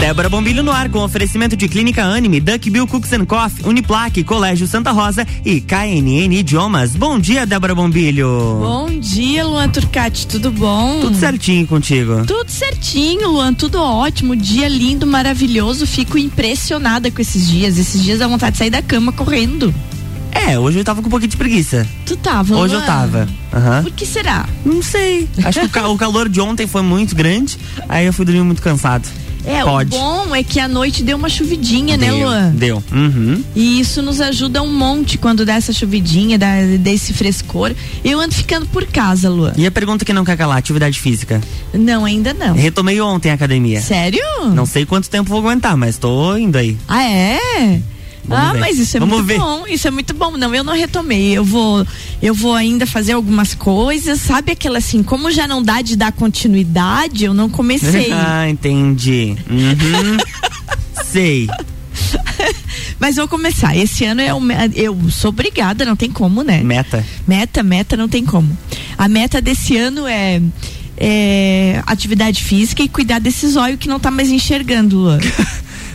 Débora Bombilho no ar com oferecimento de Clínica Anime, Duck Bill Cooks and Coffee, Uniplaque, Colégio Santa Rosa e KNN Idiomas. Bom dia, Débora Bombilho. Bom dia, Luan Turcati, tudo bom? Tudo certinho contigo? Tudo certinho, Luan, tudo ótimo. Dia lindo, maravilhoso. Fico impressionada com esses dias. Esses dias dá vontade de sair da cama correndo. É, hoje eu tava com um pouquinho de preguiça. Tu tava, Hoje Luan? eu tava. Aham. Por que será? Não sei. Acho que o, ca- o calor de ontem foi muito grande, aí eu fui dormir muito cansado. É, Pode. o bom é que a noite deu uma chuvidinha, né, Deu, Luan? Deu. Uhum. E isso nos ajuda um monte quando dá essa chuvidinha, dá, desse frescor. Eu ando ficando por casa, Luan. E a pergunta que não quer calar, atividade física. Não, ainda não. Retomei ontem a academia. Sério? Não sei quanto tempo vou aguentar, mas tô indo aí. Ah, é? Vamos ah, ver. mas isso é Vamos muito ver. bom. Isso é muito bom. Não, eu não retomei. Eu vou, eu vou ainda fazer algumas coisas. Sabe aquela assim, como já não dá de dar continuidade, eu não comecei. ah, entendi. Uhum. sei. mas vou começar. Esse ano eu, eu sou obrigada, não tem como, né? Meta. Meta, meta, não tem como. A meta desse ano é, é atividade física e cuidar desses olhos que não tá mais enxergando, Luan.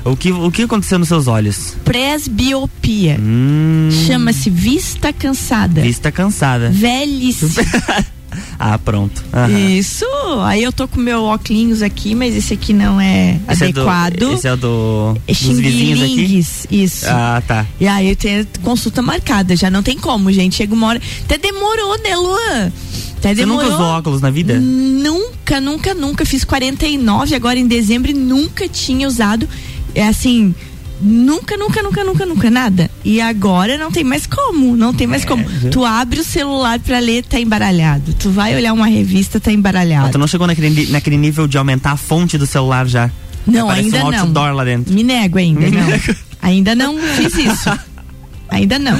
O que, o que aconteceu nos seus olhos? Presbiopia. Hum, Chama-se vista cansada. vista cansada. Velhice. Ah, pronto. Aham. Isso. Aí eu tô com meu óculos aqui, mas esse aqui não é Esse é do- adequado. esse é o do, É dos vizinhos aqui? Isso. Ah, tá. E aí eu tenho consulta marcada, já não tem como, gente. Chega uma hora. Até demorou, né, Luan? Até Você nunca demorou. usou óculos na vida? Nunca, nunca, nunca. Fiz 49 agora em dezembro e nunca tinha usado. É assim. Nunca, nunca, nunca, nunca, nunca, nada. E agora não tem mais como, não tem mais É, como. viu? Tu abre o celular pra ler, tá embaralhado. Tu vai olhar uma revista, tá embaralhado. Ah, tu não chegou naquele, naquele nível de aumentar a fonte do celular já? Não, Aparece ainda um não. lá dentro. Me nego ainda, Me não. nego. Ainda não fiz isso. ainda não.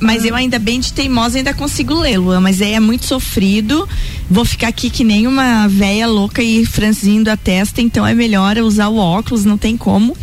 Mas eu ainda bem de teimosa ainda consigo ler, Luan, mas é, é muito sofrido. Vou ficar aqui que nem uma véia louca e franzindo a testa, então é melhor eu usar o óculos, não tem como.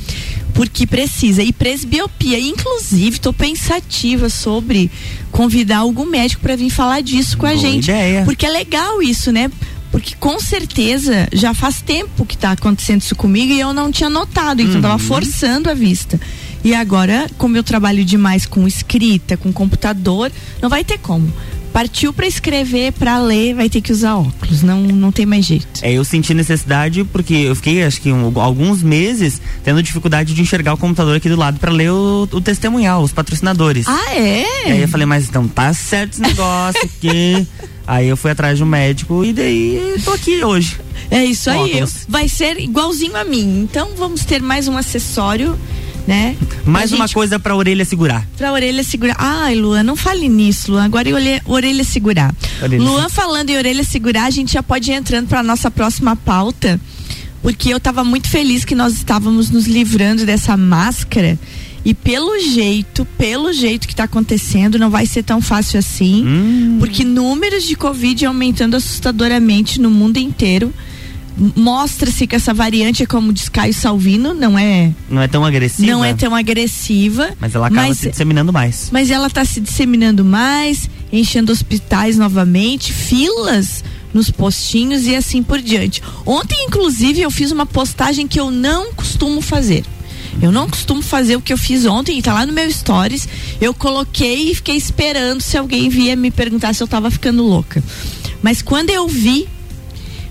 Porque precisa. E presbiopia. Inclusive, tô pensativa sobre convidar algum médico para vir falar disso com a Boa gente. ideia. Porque é legal isso, né? Porque com certeza já faz tempo que tá acontecendo isso comigo e eu não tinha notado, então tava forçando a vista. E agora, como eu trabalho demais com escrita, com computador, não vai ter como. Partiu para escrever, para ler, vai ter que usar óculos, não não tem mais jeito. É, eu senti necessidade porque eu fiquei, acho que um- alguns meses tendo dificuldade de enxergar o computador aqui do lado pra ler o, o testemunhal, os patrocinadores. Ah, é? E aí eu falei, mas então tá certo esse negócio aqui. aí eu fui atrás de um médico e daí tô aqui hoje. É isso aí. Vai ser igualzinho a mim. Então vamos ter mais um acessório, né? Mais Pra uma gente coisa pra orelha segurar. Pra orelha segurar. Ai, Luan, não fale nisso, Luan. Agora é orelha, orelha segurar. Orelha Luan falando em orelha segurar, a gente já pode ir entrando pra nossa próxima pauta. Porque eu tava muito feliz que nós estávamos nos livrando dessa máscara. E pelo jeito, pelo jeito que tá acontecendo, não vai ser tão fácil assim. Hum, Porque números de Covid aumentando assustadoramente no mundo inteiro. Mostra-se que essa variante é como diz Caio Salvino, não é, não é tão agressiva. não é tão agressiva. Mas ela acaba mas- se disseminando mais. mas ela está se disseminando mais, enchendo hospitais novamente, filas nos postinhos e assim por diante. Ontem, inclusive, eu fiz uma postagem que eu não costumo fazer. Eu não costumo fazer o que eu fiz ontem, e tá lá no meu stories. Eu coloquei e fiquei esperando se alguém via me perguntar se eu tava ficando louca. Mas quando eu vi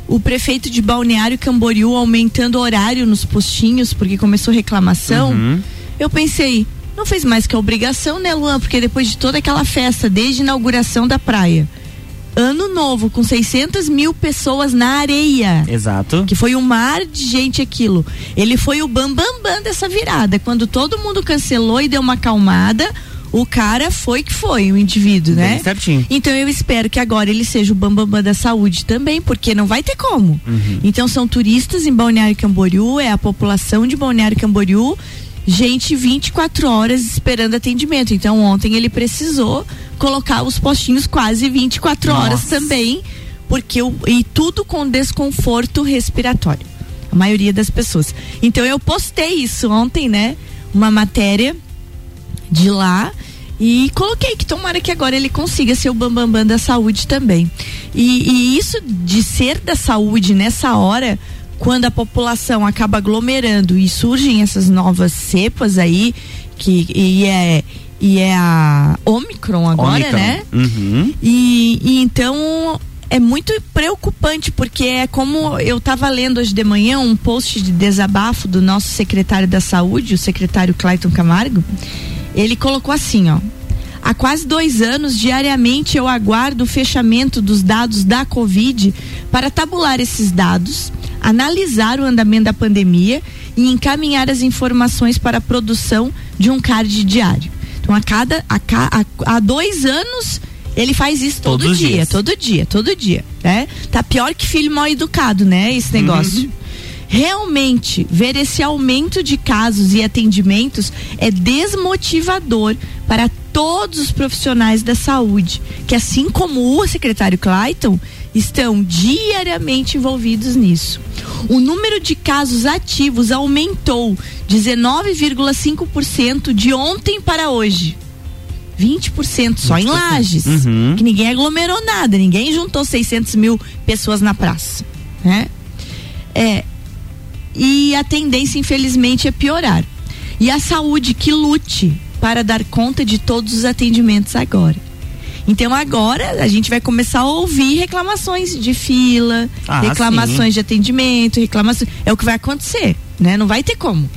o prefeito de Balneário Camboriú aumentando o horário nos postinhos, porque começou reclamação, Uhum. eu pensei, não fez mais que a obrigação, né, Luan? Porque depois de toda aquela festa, desde a inauguração da praia, ano novo, com 600 mil pessoas na areia, Exato. que foi um mar de gente aquilo. Ele foi o bambambam bam, bam dessa virada. Quando todo mundo cancelou e deu uma acalmada, o cara foi que foi, o indivíduo, Bem né? certinho. Então eu espero que agora ele seja o bambambam bam, bam da saúde também, porque não vai ter como. Uhum. Então são turistas em Balneário Camboriú, é a população de Balneário Camboriú, gente 24 horas esperando atendimento. Então ontem ele precisou colocar os postinhos quase 24 horas Nossa. também, porque o, e tudo com desconforto respiratório. A maioria das pessoas. Então eu postei isso ontem, né? Uma matéria de lá e coloquei que tomara que agora ele consiga ser o bambambam bam, bam da saúde também. E, e isso de ser da saúde nessa hora quando a população acaba aglomerando e surgem essas novas cepas aí, que e é e é a Omicron agora, Omicron. né? Uhum. E, e então é muito preocupante, porque é como eu estava lendo hoje de manhã um post de desabafo do nosso secretário da Saúde, o secretário Clayton Camargo. Ele colocou assim, ó. Há quase dois anos, diariamente, eu aguardo o fechamento dos dados da Covid para tabular esses dados, analisar o andamento da pandemia e encaminhar as informações para a produção de um card diário. Então, a cada a, a, a dois anos ele faz isso todo Todos dia, todo dia, todo dia, né? Tá pior que filho mal educado, né? Esse negócio. Uhum. Realmente, ver esse aumento de casos e atendimentos é desmotivador para todos os profissionais da saúde, que assim como o secretário Clayton, estão diariamente envolvidos nisso. O número de casos ativos aumentou 19,5% de ontem para hoje. 20% só 20%. em lajes. Uhum. Que ninguém aglomerou nada, ninguém juntou 600 mil pessoas na praça. Né? É, e a tendência, infelizmente, é piorar. E a saúde que lute para dar conta de todos os atendimentos agora. Então agora a gente vai começar a ouvir reclamações de fila, ah, reclamações sim. de atendimento, reclamações. É o que vai acontecer, né? Não vai ter como.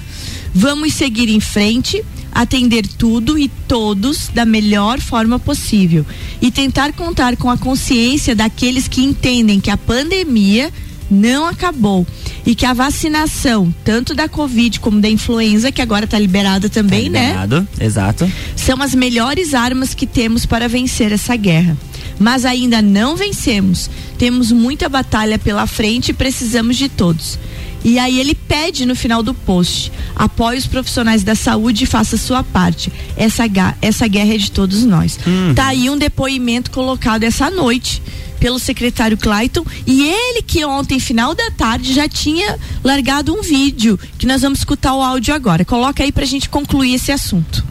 Vamos seguir em frente, atender tudo e todos da melhor forma possível e tentar contar com a consciência daqueles que entendem que a pandemia não acabou e que a vacinação, tanto da Covid como da influenza, que agora está liberada também, tá liberado, né? Exato. São as melhores armas que temos para vencer essa guerra. Mas ainda não vencemos. Temos muita batalha pela frente e precisamos de todos. E aí ele pede no final do post: apoie os profissionais da saúde e faça sua parte. Essa, essa guerra é de todos nós. Uhum. Tá aí um depoimento colocado essa noite pelo secretário Clayton e ele que ontem, final da tarde, já tinha largado um vídeo que nós vamos escutar o áudio agora. Coloca aí pra gente concluir esse assunto.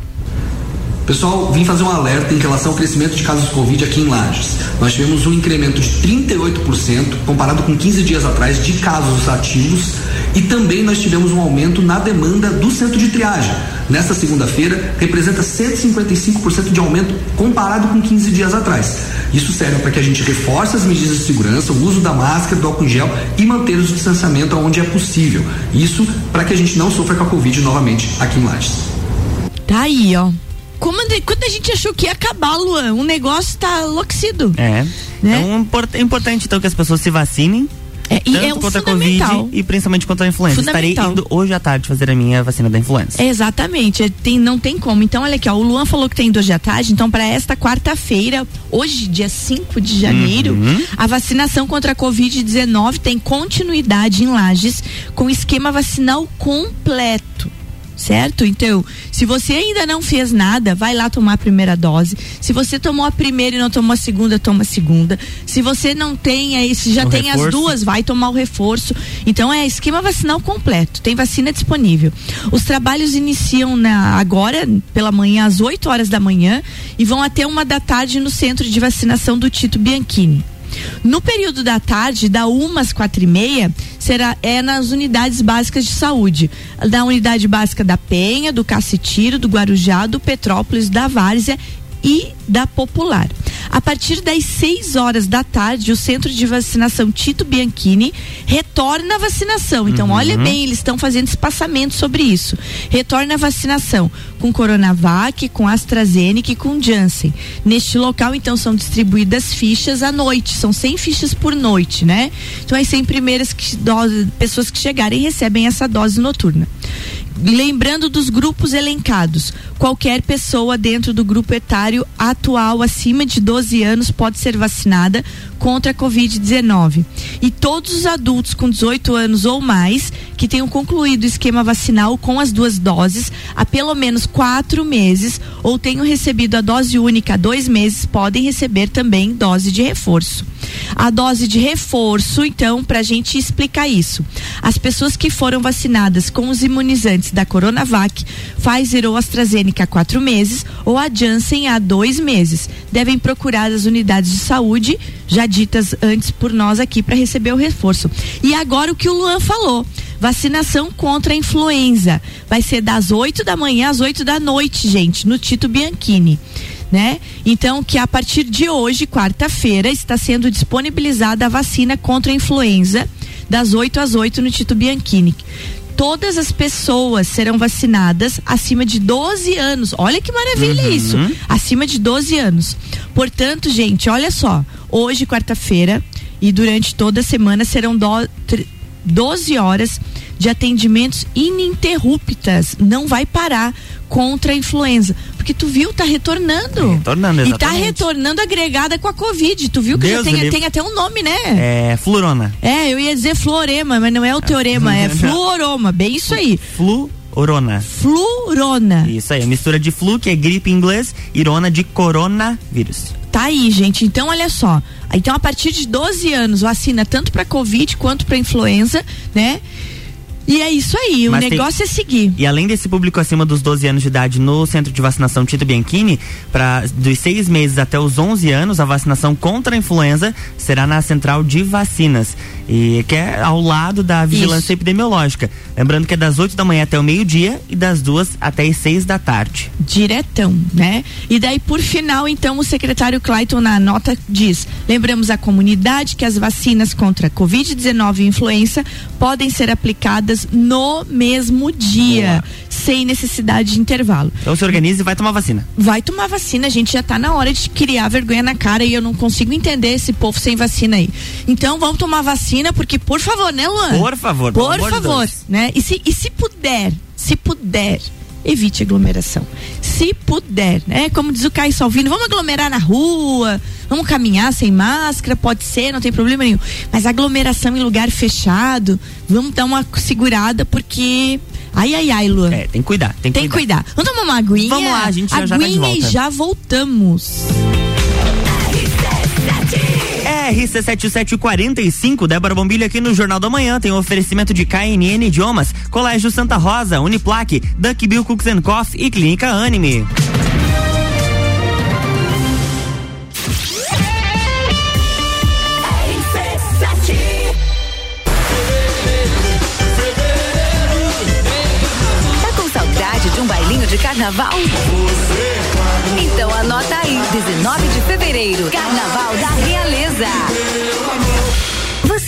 Pessoal, vim fazer um alerta em relação ao crescimento de casos de Covid aqui em Lages. Nós tivemos um incremento de 38% comparado com 15 dias atrás de casos ativos e também nós tivemos um aumento na demanda do centro de triagem. Nesta segunda-feira, representa 155% de aumento comparado com 15 dias atrás. Isso serve para que a gente reforce as medidas de segurança, o uso da máscara, do álcool em gel e manter o distanciamento onde é possível. Isso para que a gente não sofra com a Covid novamente aqui em Lages. Tá aí, ó. Como, quando a gente achou que ia acabar, Luan, o negócio tá enlouquecido. É. Né? Então, é importante então que as pessoas se vacinem. É, e tanto é contra a Covid e principalmente contra a influenza. Estarei indo hoje à tarde fazer a minha vacina da influenza. É, exatamente, tem, não tem como. Então, olha aqui, ó, o Luan falou que tem indo hoje à tarde, então para esta quarta-feira, hoje, dia 5 de janeiro, uhum. a vacinação contra a Covid-19 tem continuidade em Lages com esquema vacinal completo certo? Então, se você ainda não fez nada, vai lá tomar a primeira dose. Se você tomou a primeira e não tomou a segunda, toma a segunda. Se você não tem, aí se já o tem reforço. as duas, vai tomar o reforço. Então é esquema vacinal completo, tem vacina disponível. Os trabalhos iniciam na, agora pela manhã às 8 horas da manhã e vão até uma da tarde no centro de vacinação do Tito Bianchini. No período da tarde, da uma às quatro e meia, será é nas unidades básicas de saúde, da unidade básica da Penha, do Cacetiro, do Guarujá, do Petrópolis, da Várzea e da Popular. A partir das 6 horas da tarde, o centro de vacinação Tito Bianchini retorna a vacinação. Então, uhum. olha bem, eles estão fazendo espaçamento sobre isso. Retorna a vacinação com Coronavac, com AstraZeneca e com Janssen. Neste local, então, são distribuídas fichas à noite. São 100 fichas por noite, né? Então, as 100 primeiras que, dose, pessoas que chegarem recebem essa dose noturna. Lembrando dos grupos elencados, qualquer pessoa dentro do grupo etário atual acima de 12 anos pode ser vacinada contra a Covid-19. E todos os adultos com 18 anos ou mais que tenham concluído o esquema vacinal com as duas doses há pelo menos quatro meses ou tenham recebido a dose única há dois meses podem receber também dose de reforço. A dose de reforço, então, para a gente explicar isso. As pessoas que foram vacinadas com os imunizantes da Coronavac, Pfizer ou AstraZeneca há quatro meses ou a Janssen há dois meses devem procurar as unidades de saúde já ditas antes por nós aqui para receber o reforço. E agora o que o Luan falou. Vacinação contra a influenza. Vai ser das 8 da manhã às 8 da noite, gente, no Tito Bianchini. Né? Então, que a partir de hoje, quarta-feira, está sendo disponibilizada a vacina contra a influenza das 8 às 8 no Tito Bianchini todas as pessoas serão vacinadas acima de 12 anos. Olha que maravilha uhum. isso. Acima de 12 anos. Portanto, gente, olha só. Hoje, quarta-feira, e durante toda a semana serão do, 12 horas de atendimentos ininterruptas. Não vai parar contra a influenza. Porque tu viu, tá retornando. Retornando, exatamente. E tá retornando agregada com a Covid. Tu viu que Deus já tem, tem, até um nome, né? É, fluorona. É, eu ia dizer fluorema, mas não é o teorema, é fluoroma. Bem isso aí. Fluorona. Fluorona. Isso aí, mistura de flu, que é gripe em inglês, irona de coronavírus. Tá aí, gente. Então, olha só. Então, a partir de 12 anos, vacina tanto para Covid quanto para influenza, né? E é isso aí, Mas o negócio tem... é seguir. E além desse público acima dos 12 anos de idade no centro de vacinação Tito Bianchini, para dos seis meses até os 11 anos, a vacinação contra a influenza será na central de vacinas e que é ao lado da vigilância Isso. epidemiológica. Lembrando que é das 8 da manhã até o meio-dia e das duas até as 6 da tarde. Diretão, né? E daí, por final, então, o secretário Clayton na nota diz: lembramos a comunidade que as vacinas contra Covid-19 e influenza podem ser aplicadas no mesmo dia, Boa. Sem necessidade de intervalo. Então se organize e vai tomar vacina. Vai tomar vacina, a gente já está na hora de criar vergonha na cara e eu não consigo entender esse povo sem vacina aí. Então vamos tomar vacina porque, por favor, né, Luan? Por favor, por favor, né? E se, e se puder, se puder, evite aglomeração. Se puder, né? Como diz o Caio Salvino, vamos aglomerar na rua, vamos caminhar sem máscara, pode ser, não tem problema nenhum. Mas aglomeração em lugar fechado, vamos dar uma segurada, porque. Ai, ai, ai, Luan. É, tem que cuidar, tem que tem cuidar. cuidar. Vamos tomar uma aguinha? Vamos lá, a gente já, aguinha já tá de volta. e já voltamos. RC7745, Débora Bombilho aqui no Jornal da Manhã, tem um oferecimento de KNN Idiomas, Colégio Santa Rosa, Uniplaque, Duck Bill Cooks and Coffee e Clínica Anime. De carnaval? Então anota aí, 19 de fevereiro, Carnaval da Realeza.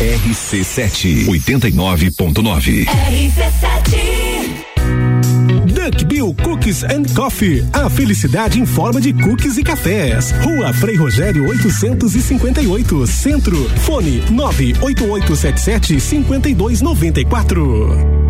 RC7 89.9. RC7 Duck Bill Cookies and Coffee. A felicidade em forma de cookies e cafés. Rua Frei Rogério 858, Centro. Fone 98877 5294.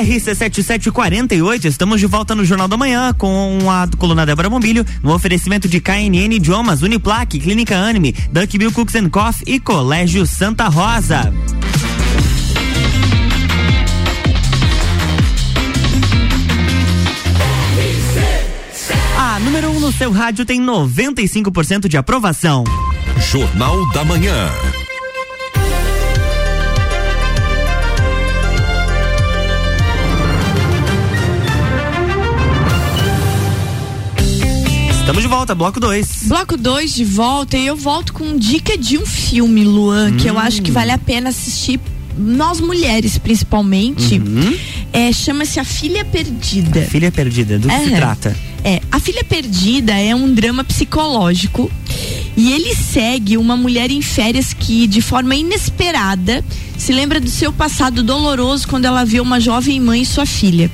RC7748, estamos de volta no Jornal da Manhã com a coluna Débora Bombilho, no oferecimento de KNN Idiomas, Uniplaque, Clínica Anime, Duck Bill Cooks and Coffee e Colégio Santa Rosa. número 1 um no seu rádio tem 95% de aprovação. Jornal da Manhã. Estamos de volta, bloco 2. Bloco 2 de volta e eu volto com dica de um filme, Luan, hum. que eu Hum. acho que vale a pena assistir, nós mulheres principalmente. Uhum. É, Chama-se A Filha Perdida. Filha perdida, do que se trata? É, A Filha Perdida é um drama psicológico e ele segue uma mulher em férias que, de forma inesperada, se lembra do seu passado doloroso quando ela vê uma jovem mãe e sua filha.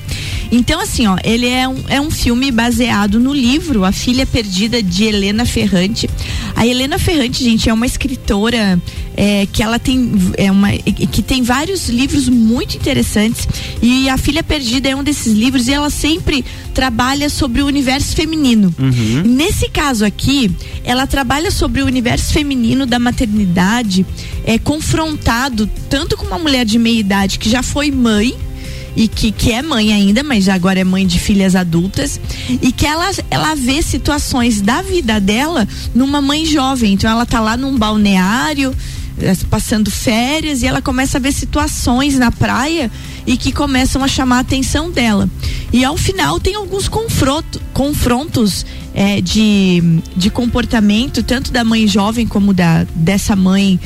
Então, assim, ó, ele é um, é um filme baseado no livro A Filha Perdida de Helena Ferrante. A Helena Ferrante, gente, é uma escritora é, que ela tem é uma que tem vários livros muito interessantes e A Filha Perdida é um desses livros e ela sempre trabalha sobre o universo feminino. Nesse caso aqui, ela trabalha sobre o universo feminino da maternidade, é confrontado tanto com uma mulher de meia idade que já foi mãe e que, que é mãe ainda, mas já agora é mãe de filhas adultas, e que ela, ela vê situações da vida dela numa mãe jovem. Então ela tá lá num balneário, eh, passando férias, e ela começa a ver situações na praia e que começam a chamar a atenção dela. E ao final tem alguns confronto, confrontos eh, de, de comportamento, tanto da mãe jovem como da dessa mãe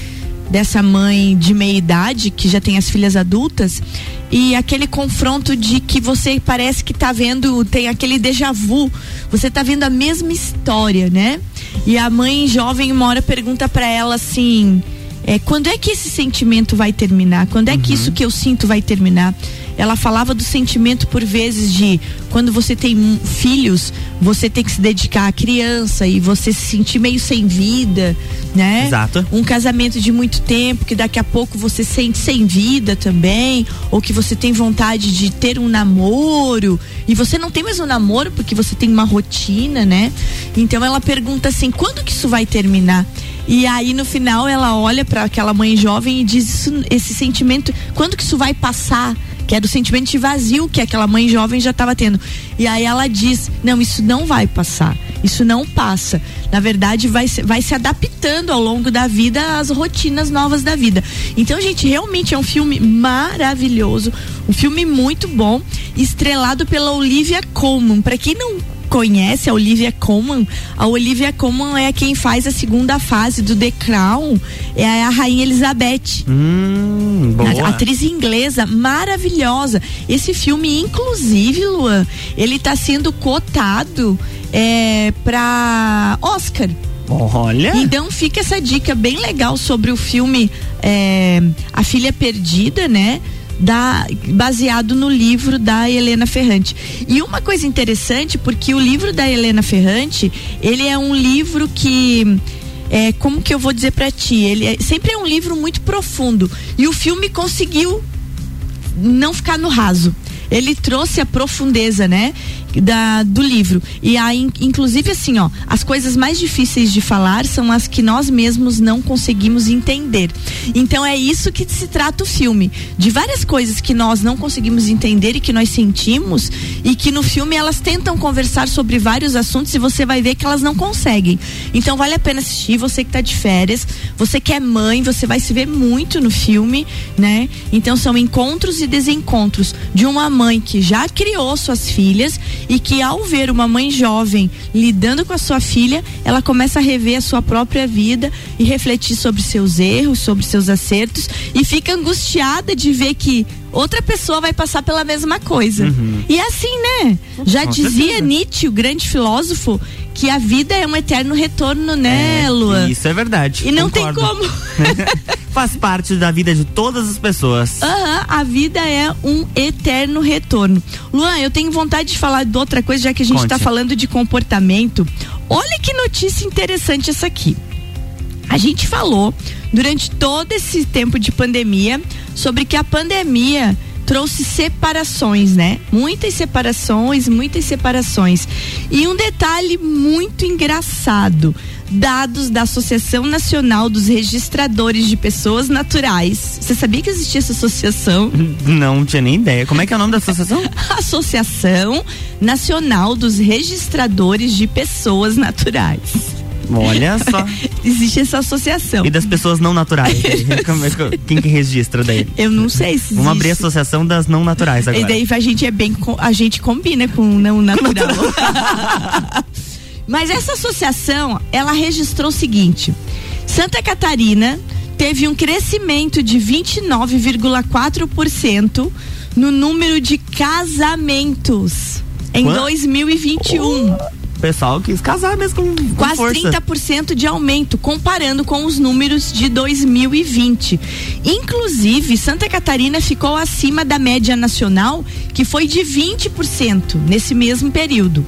dessa mãe de meia idade que já tem as filhas adultas e aquele confronto de que você parece que tá vendo, tem aquele déjà vu, você tá vendo a mesma história, né? E a mãe jovem uma hora pergunta para ela assim, é, quando é que esse sentimento vai terminar? Quando é que isso que eu sinto vai terminar? Ela falava do sentimento por vezes de quando você tem filhos, você tem que se dedicar à criança e você se sentir meio sem vida, né? Exato. Um casamento de muito tempo que daqui a pouco você sente sem vida também, ou que você tem vontade de ter um namoro e você não tem mais um namoro porque você tem uma rotina, né? Então ela pergunta assim: quando que isso vai terminar? E aí no final ela olha para aquela mãe jovem e diz isso, esse sentimento, quando que isso vai passar? Que era o sentimento de vazio que aquela mãe jovem já estava tendo. E aí ela diz: Não, isso não vai passar. Isso não passa. Na verdade, vai, se- vai se adaptando ao longo da vida às rotinas novas da vida. Então, gente, realmente é um filme maravilhoso. Um filme muito bom. Estrelado pela Olivia Colman. Para quem não conhece a Olivia Colman, a Olivia Colman é quem faz a segunda fase do The Crown, é a Rainha Elizabeth. Hum, boa. Atriz inglesa maravilhosa. Esse filme, inclusive, Luan, ele tá sendo cotado é, pra Oscar. Olha. Então fica essa dica bem legal sobre o filme é, A Filha Perdida, né? Da, baseado no livro da Helena Ferrante. E uma coisa interessante, porque o livro da Helena Ferrante, ele é um livro que. É, como que eu vou dizer pra ti? Ele é- sempre é um livro muito profundo. E o filme conseguiu não ficar no raso. Ele trouxe a profundeza, né, da, do livro. E a, in- inclusive assim, ó, as coisas mais difíceis de falar são as que nós mesmos não conseguimos entender. Então é isso que se trata o filme, de várias coisas que nós não conseguimos entender e que nós sentimos e que no filme elas tentam conversar sobre vários assuntos e você vai ver que elas não conseguem. Então vale a pena assistir, você que tá de férias, você que é mãe, você vai se ver muito no filme, né? Então são encontros e desencontros de uma mãe que já criou suas filhas e que ao ver uma mãe jovem lidando com a sua filha, ela começa a rever a sua própria vida e refletir sobre seus erros, sobre seus acertos e fica angustiada de ver que outra pessoa vai passar pela mesma coisa. E é assim, né? Já Com dizia certeza. Nietzsche, o grande filósofo, que a vida é um eterno retorno, né, É, Luan? Isso é verdade. E não concordo. tem como. Faz parte da vida de todas as pessoas. Aham, a vida é um eterno retorno. Luan, eu tenho vontade de falar de outra coisa, já que a gente está falando de comportamento. Olha que notícia interessante essa aqui. A gente falou durante todo esse tempo de pandemia sobre que a pandemia trouxe separações, né? Muitas separações, muitas separações. E um detalhe muito engraçado: dados da Associação Nacional dos Registradores de Pessoas Naturais, Você sabia que existia essa associação? Não tinha nem ideia. Como é que é o nome da associação? Associação Nacional dos Registradores de Pessoas Naturais. Olha só. Existe essa associação. E das pessoas não naturais. É que- Quem que registra daí? Eu não sei se Vamos abrir a existe. associação das não naturais agora. E daí a gente é bem. A gente combina com o não natural. Mas essa associação, ela registrou o seguinte: Santa Catarina teve um crescimento de 29,4% no número de casamentos em Quanto? 2021. O pessoal quis casar mesmo com, com Quase força. 30% de aumento, comparando com os números de 2020. Inclusive, Santa Catarina ficou acima da média nacional, que foi de 20% nesse mesmo período.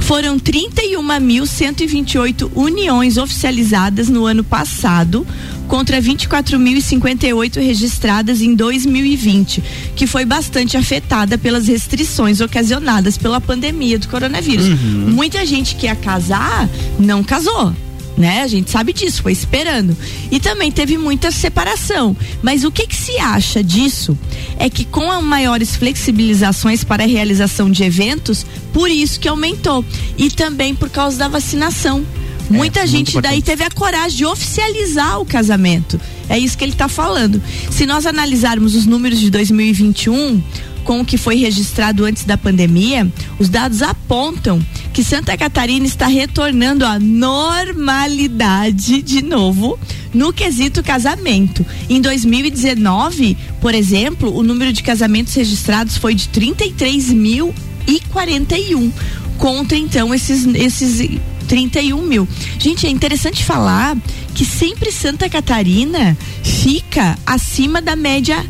Foram 31.128 uniões oficializadas no ano passado, contra 24.058 registradas em 2020, que foi bastante afetada pelas restrições ocasionadas pela pandemia do coronavírus. Muita gente que ia casar não casou. Né? A gente sabe disso, foi esperando. E também teve muita separação. Mas o que, que se acha disso é que com as maiores flexibilizações para a realização de eventos, por isso que aumentou. E também por causa da vacinação. Muita muito gente daí teve a coragem de oficializar o casamento. É isso que ele está falando. Se nós analisarmos os números de 2021 com o que foi registrado antes da pandemia, os dados apontam que Santa Catarina está retornando à normalidade de novo no quesito casamento. Em 2019, por exemplo, o número de casamentos registrados foi de 33.041 contra então esses esses 31 mil. Gente, é interessante falar que sempre Santa Catarina fica acima da média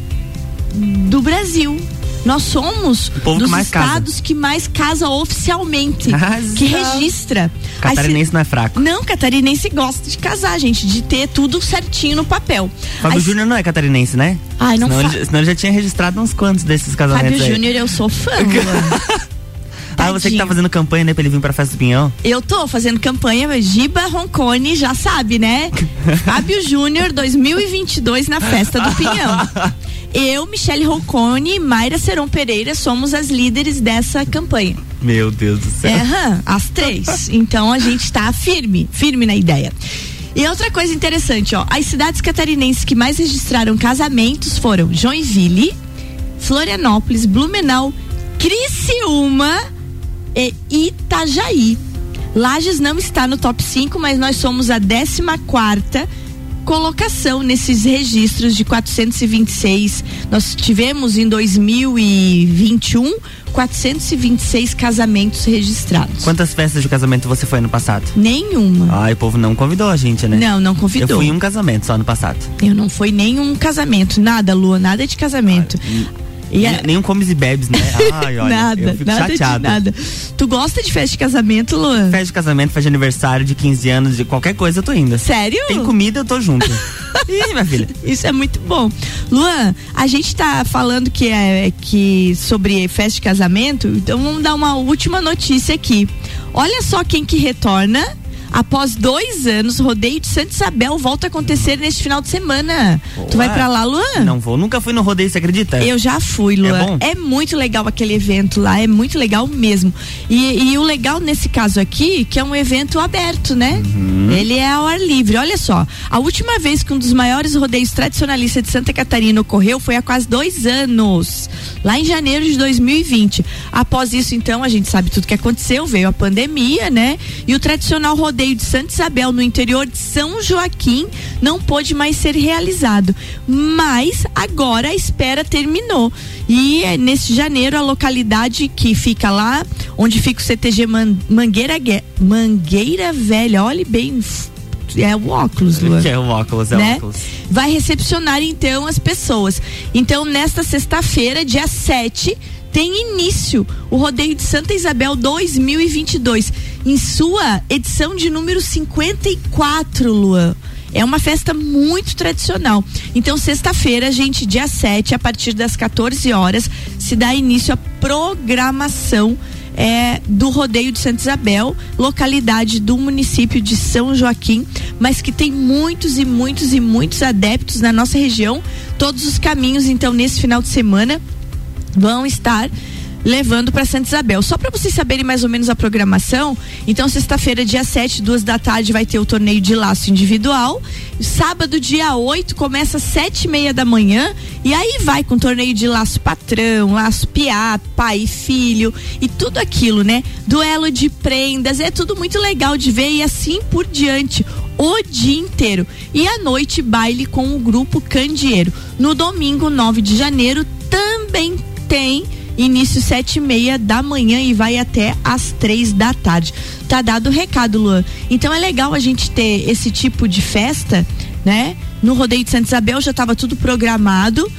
do Brasil. Nós somos povo que dos mais casa. estados que mais casa oficialmente, Arrasou. que registra. Se- Catarinense não é fraco. não, catarinense gosta de casar, gente, de ter tudo certinho no papel. Fábio Aí- Júnior não é catarinense, né? Ai, não senão, fa- ele, senão ele já tinha registrado uns quantos desses casamentos Fábio. Júnior, eu sou fã. Luan. Ah, você que tá Tadinho. fazendo campanha, né, pra ele vir pra Festa do Pinhão. Eu tô fazendo campanha, mas Giba Roncone já sabe, né? Fábio Júnior 2022 na Festa do Pinhão. Eu, Michele Roncone e Mayra Seron Pereira somos as líderes dessa campanha. Meu Deus do céu. É, as três. Então a gente tá firme, firme na ideia. E outra coisa interessante, ó, as cidades catarinenses que mais registraram casamentos foram Joinville, Florianópolis, Blumenau, Criciúma e Itajaí. Lages não está no top 5, mas nós somos a 14 quarta colocação nesses registros de 426. Nós tivemos em 2021 426 casamentos registrados. Quantas festas de casamento você foi ano passado? Nenhuma. Ai, o povo não convidou a gente, né? Não, não Eu convidou. fui em um casamento só ano passado. Eu não fui nenhum casamento, nada, Lua, nada de casamento. E a- Nem- Nenhum comes e bebes, né? Ai, olha, nada, eu fico nada chateado. nada. Tu gosta de festa de casamento, Luan? Festa de casamento, festa de aniversário, de 15 anos, de qualquer coisa eu tô indo. Sério? Tem comida, eu tô junto. Ih, minha filha. Isso é muito bom. Luan, a gente tá falando que é que sobre festa de casamento, então vamos dar uma última notícia aqui. Olha só quem que retorna. Após dois anos, o rodeio de Santa Isabel volta a acontecer neste final de semana. Tu vai pra lá, Luan? Não vou, nunca fui no rodeio, você acredita? Eu já fui, Luan. bom? É, muito legal aquele evento lá, é muito legal mesmo. E, e o legal nesse caso aqui, que é um evento aberto, né? Uhum. Ele é ao ar livre. Olha só, a última vez que um dos maiores rodeios tradicionalistas de Santa Catarina ocorreu foi há quase dois anos, lá em janeiro de 2020. Após isso, então, a gente sabe tudo que aconteceu, veio a pandemia, né? E o tradicional rodeio de Santa Isabel no interior de São Joaquim não pôde mais ser realizado. Mas agora a espera terminou. E é, nesse janeiro, a localidade que fica lá, onde fica o CTG Man- Mangueira, Gue- Mangueira Velha, olhe bem, é o óculos, Luan é o óculos, é o né? óculos. Vai recepcionar então as pessoas. Então, nesta sexta-feira, dia 7, tem início o Rodeio de Santa Isabel 2022, em sua edição de número 54, Luan. É uma festa muito tradicional. Então, sexta-feira, gente, dia 7, a partir das 14 horas, se dá início à programação é, do Rodeio de Santa Isabel, localidade do município de São Joaquim, mas que tem muitos e muitos e muitos adeptos na nossa região. todos os caminhos, então, nesse final de semana vão estar levando para Santa Isabel. Só para vocês saberem mais ou menos a programação, então sexta-feira, dia 7, duas da tarde, vai ter o torneio de laço individual. Sábado, dia 8, começa às sete e meia da manhã. E aí vai com torneio de laço patrão, laço piá, pai e filho e tudo aquilo, né? Duelo de prendas, é tudo muito legal de ver e assim por diante o dia inteiro. E à noite, baile com o grupo Candeeiro. No domingo, 9 de janeiro, também tem início sete e meia da manhã e vai até às três da tarde. Tá dado o recado, Luan. Então é legal a gente ter esse tipo de festa, né? No rodeio de Santa Isabel já estava tudo programado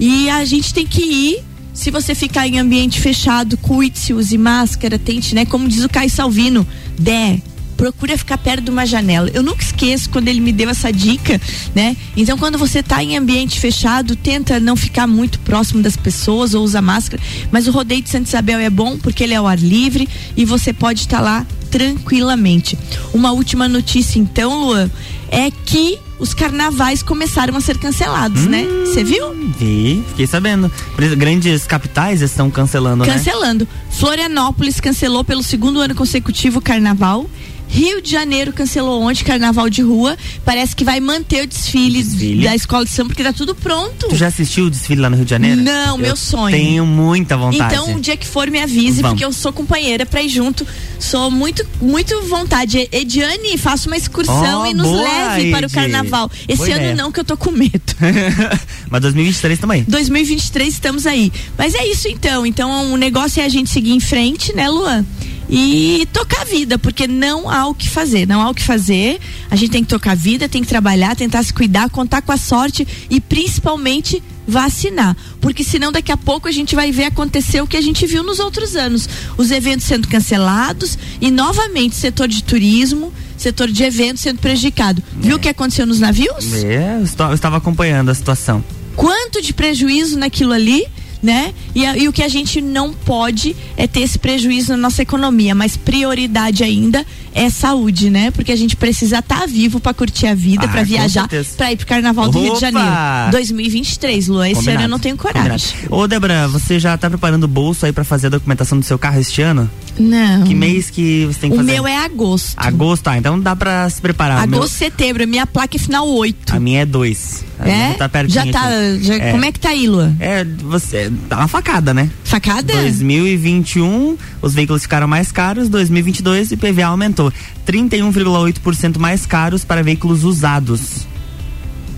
e a gente tem que ir. Se você ficar em ambiente fechado, cuide-se, use máscara, tente, né? Como diz o Caio Salvino, der procura ficar perto de uma janela. Eu nunca esqueço quando ele me deu essa dica, né? Então, quando você está em ambiente fechado, tenta não ficar muito próximo das pessoas ou usa máscara. Mas o rodeio de Santa Isabel é bom porque ele é ao ar livre e você pode estar tá lá tranquilamente. Uma última notícia, então, Luan, é que os carnavais começaram a ser cancelados, né? hum, né? Você viu? Vi, fiquei sabendo. Grandes capitais estão cancelando, cancelando. né? Cancelando. Florianópolis cancelou pelo segundo ano consecutivo o carnaval Rio de Janeiro cancelou ontem carnaval de rua. Parece que vai manter o desfile, desfile, da escola de samba porque tá tudo pronto. Tu já assistiu o desfile lá no Rio de Janeiro? Não, eu meu sonho. Tenho muita vontade. Então, o dia que for me avise, Vamos. porque eu sou companheira pra ir junto. Sou muito, muito vontade. Ediane, faça uma excursão oh, e nos boa, leve para o carnaval. Esse ano ideia. não, que eu tô com medo. Mas 2023 também. 2023 estamos aí. Mas é isso então. Então, o negócio é a gente seguir em frente, né, Luan? E tocar a vida, porque não há o que fazer, não há o que fazer. A gente tem que tocar a vida, tem que trabalhar, tentar se cuidar, contar com a sorte e principalmente vacinar, porque senão daqui a pouco a gente vai ver acontecer o que a gente viu nos outros anos, os eventos sendo cancelados e novamente setor de turismo, setor de eventos sendo prejudicado. É. Viu o que aconteceu nos navios? É, eu estava acompanhando a situação. Quanto de prejuízo naquilo ali? Né? E, e, o que a gente não pode é ter esse prejuízo na nossa economia, mas prioridade ainda é saúde, né? Porque a gente precisa estar tá vivo para curtir a vida, ah, para viajar, para ir pro Carnaval Opa! do Rio de Janeiro. 2023, Lu, esse Combinado. ano eu não tenho coragem. Combinado. Ô, Débora, você já tá preparando o bolso aí para fazer a documentação do seu carro este ano? Não. Que mês que você tem que o fazer? O meu é agosto. Agosto, ah, então dá para se preparar. Agosto, meu... setembro, minha placa é final 8. A minha é 2. É? Tá já tá. Já, é. Como é que tá aí, Lua? É, você. Tá uma facada, né? Facada? 2021, os veículos ficaram mais caros, 2022 o IPVA aumentou. 31,8% mais caros para veículos usados.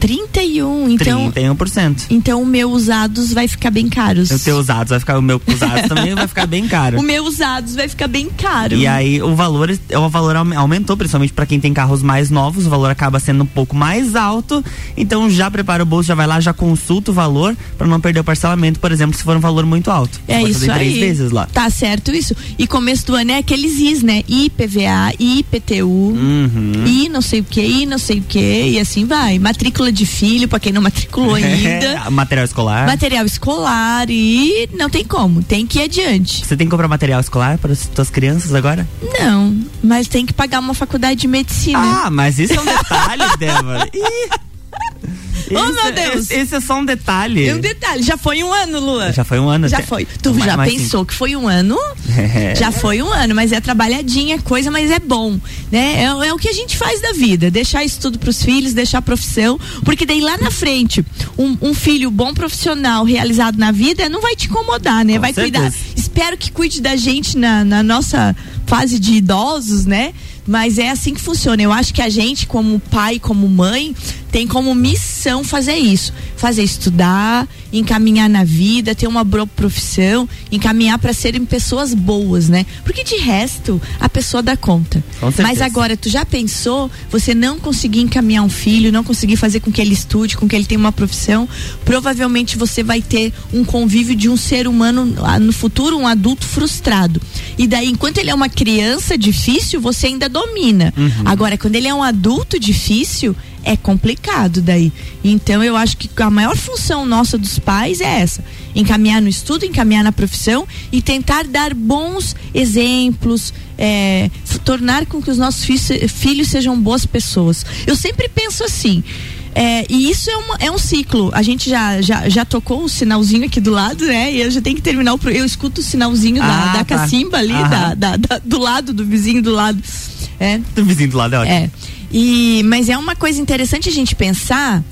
31, então. 31%. Então o meu usados vai ficar bem caros. O teu usados vai ficar, o meu usados também vai ficar bem caro. O meu usados vai ficar bem caro. E aí o valor, o valor aumentou, principalmente para quem tem carros mais novos, o valor acaba sendo um pouco mais alto. Então já prepara o bolso, já vai lá, já consulta o valor para não perder o parcelamento, por exemplo, se for um valor muito alto. É isso três aí. vezes lá. Tá certo isso. E começo do ano é aqueles IS, né? IPVA, IPTU, uhum. I não sei o que, I não sei o que, e assim vai. Matrícula de filho, para quem não matriculou é, ainda. material escolar. Material escolar e não tem como, tem que ir adiante. Você tem que comprar material escolar para as suas crianças agora? Não, mas tem que pagar uma faculdade de medicina. Ah, mas isso é um detalhe, Débora. Oh, meu Deus! Esse, é só um detalhe. É um detalhe. Já foi um ano, Lua. Já foi um ano. Já foi. Tu mais, já mais pensou que foi um ano? É. Já foi um ano, mas é trabalhadinha, coisa, mas é bom, né? É, é o que a gente faz da vida. Deixar isso tudo pros filhos, deixar a profissão, porque daí lá na frente, um, um filho bom profissional realizado na vida não vai te incomodar, né? Com vai certeza. cuidar. Espero que cuide da gente na, na nossa fase de idosos, né? Mas é assim que funciona. Eu acho que a gente, como pai, como mãe, tem como missão fazer isso. Fazer estudar, encaminhar na vida, ter uma boa profissão, encaminhar para serem pessoas boas, né? Porque de resto, a pessoa dá conta. Mas agora, tu já pensou você não conseguir encaminhar um filho, não conseguir fazer com que ele estude, com que ele tenha uma profissão? Provavelmente você vai ter um convívio de um ser humano ah, no futuro, um adulto frustrado. E daí, enquanto ele é uma criança difícil, você ainda domina. Uhum. Agora, quando ele é um adulto difícil, é complicado daí. Então eu acho que a maior função nossa dos pais é essa: encaminhar no estudo, encaminhar na profissão e tentar dar bons exemplos, é, tornar com que os nossos filhos, filhos sejam boas pessoas. Eu sempre penso assim. É, e isso é, uma, é um ciclo. A gente já, já, já tocou o sinalzinho aqui do lado, né? E eu já tenho que terminar o. pro- Eu escuto o sinalzinho Ah, da, da tá. cacimba ali, da, da- da- do lado, do vizinho do lado. É. Do vizinho do lado é ótimo. É. E, mas é uma coisa interessante a gente pensar.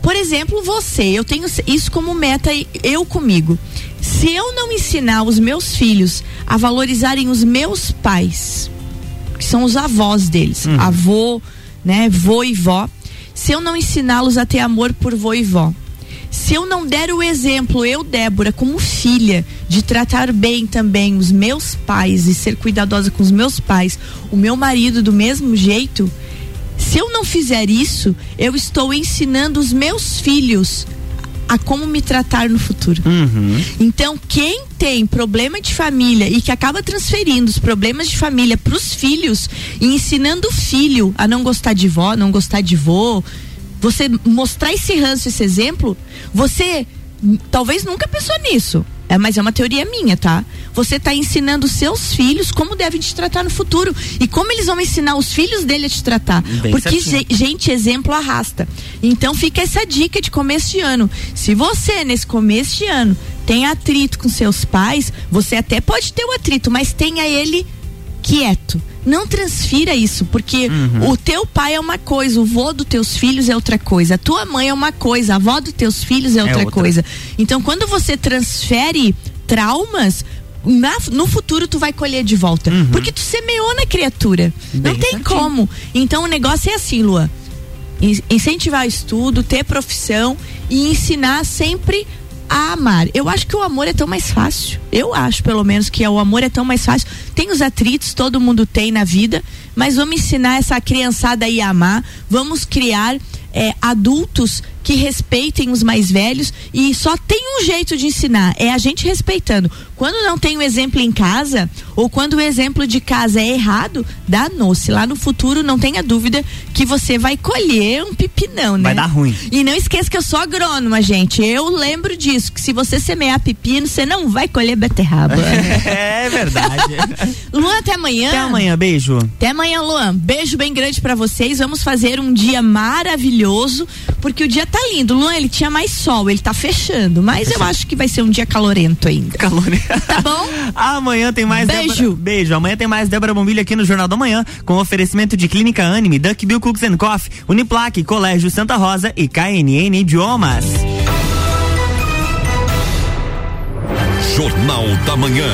Por exemplo, você, eu tenho isso como meta, eu comigo. Se eu não ensinar os meus filhos a valorizarem os meus pais, que são os avós deles, avô, né, vô e vó, se eu não ensiná-los a ter amor por vô e vó, se eu não der o exemplo, eu, Débora, como filha, de tratar bem também os meus pais e ser cuidadosa com os meus pais, o meu marido do mesmo jeito, se eu não fizer isso, eu estou ensinando os meus filhos a como me tratar no futuro. Uhum. Então, quem tem problema de família e que acaba transferindo os problemas de família para os filhos e ensinando o filho a não gostar de vó, não gostar de vô, você mostrar esse ranço, esse exemplo, você talvez nunca pensou nisso. É, mas é uma teoria minha, tá? Você está ensinando seus filhos como devem te tratar no futuro e como eles vão ensinar os filhos dele a te tratar. Bem Porque certinho. ge- gente, exemplo arrasta. Então fica essa dica de começo de ano. Se você, nesse começo de ano, tem atrito com seus pais, você até pode ter o atrito, mas tenha ele quieto. Não transfira isso, porque Uhum. o teu pai é uma coisa, o vô dos teus filhos é outra coisa, a tua mãe é uma coisa, a avó dos teus filhos é outra, outra. coisa. Então, quando você transfere traumas, na- no futuro tu vai colher de volta. Porque tu semeou na criatura. Não Uhum. Bem tem certinho. como. Então o negócio é assim, Lua. In- Incentivar o estudo, ter profissão e ensinar sempre a amar. Eu acho que o amor é tão mais fácil. Eu acho, pelo menos, que o amor é tão mais fácil. Tem os atritos, todo mundo tem na vida, mas vamos ensinar essa criançada aí a amar. Vamos criar é, adultos que respeitem os mais velhos e só tem um jeito de ensinar, é a gente respeitando. Quando não tem o exemplo em casa, ou quando o exemplo de casa é errado, danou-se. Lá no futuro, não tenha dúvida que você vai colher um pipinão, né? Vai dar ruim. E não esqueça que eu sou agrônoma, gente. Eu lembro disso, que se você semear pepino, você não vai colher beterraba. É verdade. Luan, até amanhã. Até amanhã, beijo. Até amanhã, Luan. Beijo bem grande pra vocês. Vamos fazer um dia maravilhoso, porque o dia tá lindo. Luan, ele tinha mais sol, ele tá fechando, mas eu acho que vai ser um dia calorento ainda. Calor. Tá bom? Amanhã tem mais Beijo. Débora- Beijo. Amanhã tem mais Débora Bombilha aqui no Jornal da Manhã, com oferecimento de Clínica Anime, Duck Bill Cooks and Coffee, Uniplaque, Colégio Santa Rosa e KNN Idiomas. Jornal da Manhã.